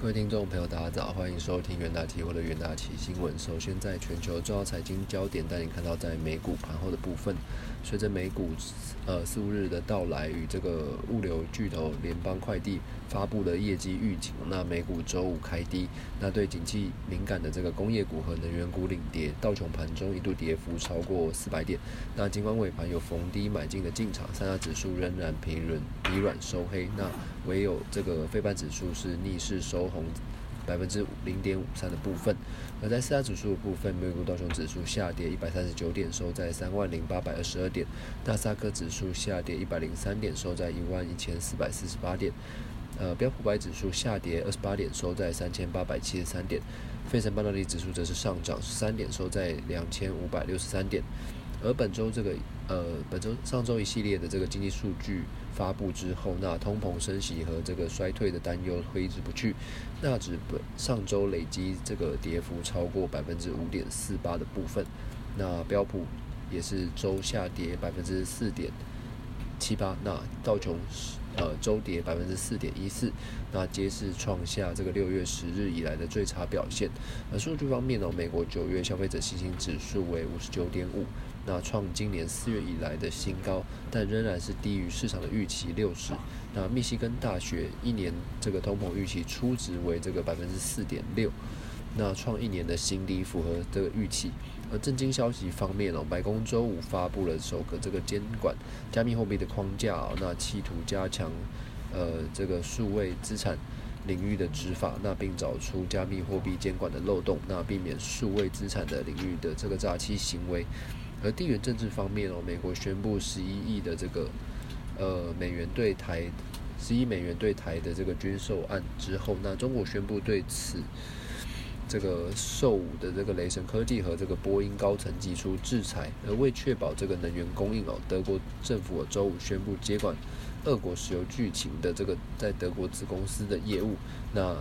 各位听众朋友，大家早，欢迎收听元大期货的元大奇新闻。首先，在全球重要财经焦点，带你看到在美股盘后的部分。随着美股呃四日的到来，与这个物流巨头联邦快递发布的业绩预警，那美股周五开低。那对景气敏感的这个工业股和能源股领跌，道琼盘中一度跌幅超过四百点。那尽管尾盘有逢低买进的进场，三大指数仍然疲软疲软收黑。那唯有这个非半指数是逆势收。红百分之零点五三的部分，而在四大指数部分，美股道琼指数下跌一百三十九点，收在三万零八百二十二点；纳斯达克指数下跌一百零三点，收在一万一千四百四十八点；呃，标普百指数下跌二十八点，收在三千八百七十三点；费城半导体指数则是上涨十三点，收在两千五百六十三点。而本周这个呃，本周上周一系列的这个经济数据发布之后，那通膨升息和这个衰退的担忧挥之不去，那指本上周累积这个跌幅超过百分之五点四八的部分，那标普也是周下跌百分之四点七八，那道琼呃周跌百分之四点一四，那皆是创下这个六月十日以来的最差表现。而数据方面呢，美国九月消费者信心指数为五十九点五。那创今年四月以来的新高，但仍然是低于市场的预期六十。那密西根大学一年这个通膨预期初值为这个百分之四点六，那创一年的新低，符合这个预期。而震惊消息方面哦，白宫周五发布了首个这个监管加密货币的框架哦，那企图加强呃这个数位资产领域的执法，那并找出加密货币监管的漏洞，那避免数位资产的领域的这个诈欺行为。而地缘政治方面哦，美国宣布十一亿的这个呃美元对台十亿美元对台的这个军售案之后，那中国宣布对此这个售武的这个雷神科技和这个波音高层寄出制裁，而为确保这个能源供应哦，德国政府周五宣布接管俄国石油剧情的这个在德国子公司的业务，那。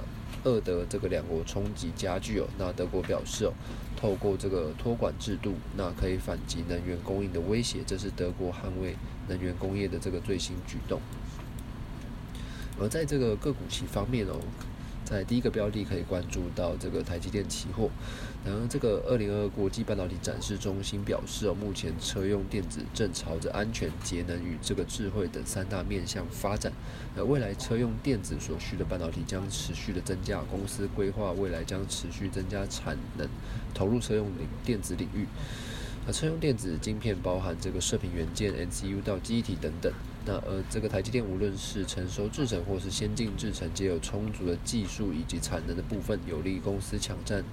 俄德这个两国冲击加剧哦，那德国表示哦，透过这个托管制度，那可以反击能源供应的威胁，这是德国捍卫能源工业的这个最新举动。而在这个个股期方面哦。在第一个标的可以关注到这个台积电期货，然后这个二零二二国际半导体展示中心表示哦，目前车用电子正朝着安全、节能与这个智慧等三大面向发展，而未来车用电子所需的半导体将持续的增加，公司规划未来将持续增加产能，投入车用领电子领域。那车用电子晶片包含这个射频元件、NCU 到机体等等。那呃，这个台积电无论是成熟制程或是先进制程，皆有充足的技术以及产能的部分，有利公司抢占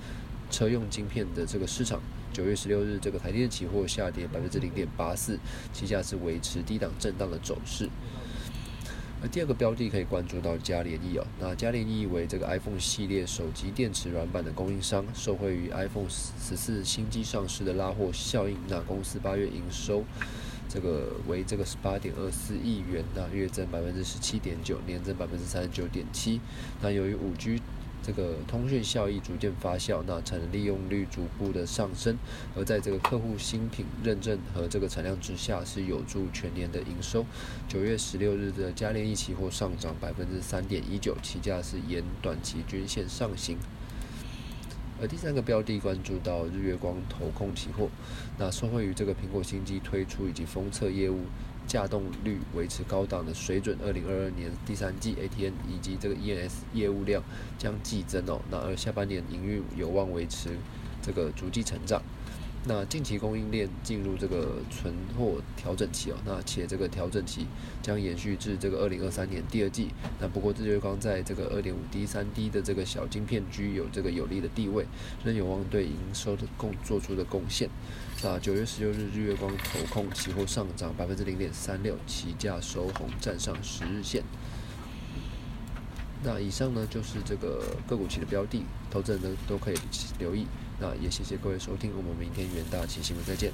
车用晶片的这个市场。九月十六日，这个台积电期货下跌百分之零点八四，期价是维持低档震荡的走势。而第二个标的可以关注到嘉联益哦，那嘉联益为这个 iPhone 系列手机电池软板的供应商，受惠于 iPhone 十四新机上市的拉货效应，那公司八月营收这个为这个十八点二四亿元，那月增百分之十七点九，年增百分之三十九点七，那由于五 G。这个通讯效益逐渐发酵，那产能利用率逐步的上升，而在这个客户新品认证和这个产量之下，是有助全年的营收。九月十六日的嘉联益期货上涨百分之三点一九，期价是沿短期均线上行。而第三个标的关注到日月光投控期货，那受惠于这个苹果新机推出以及封测业务。架动率维持高档的水准，二零二二年第三季 ATN 以及这个 ENS 业务量将激增哦，那而下半年营运有望维持这个逐季成长。那近期供应链进入这个存货调整期哦，那且这个调整期将延续至这个二零二三年第二季。那不过日月光在这个二点五 D、三 D 的这个小晶片居有这个有利的地位，仍有望对营收的贡做出的贡献。那九月十六日日月光投控期货上涨百分之零点三六，期价收红，站上十日线。那以上呢就是这个个股期的标的，投资人呢都可以留意。那也谢谢各位收听，我们明天元大期新闻再见。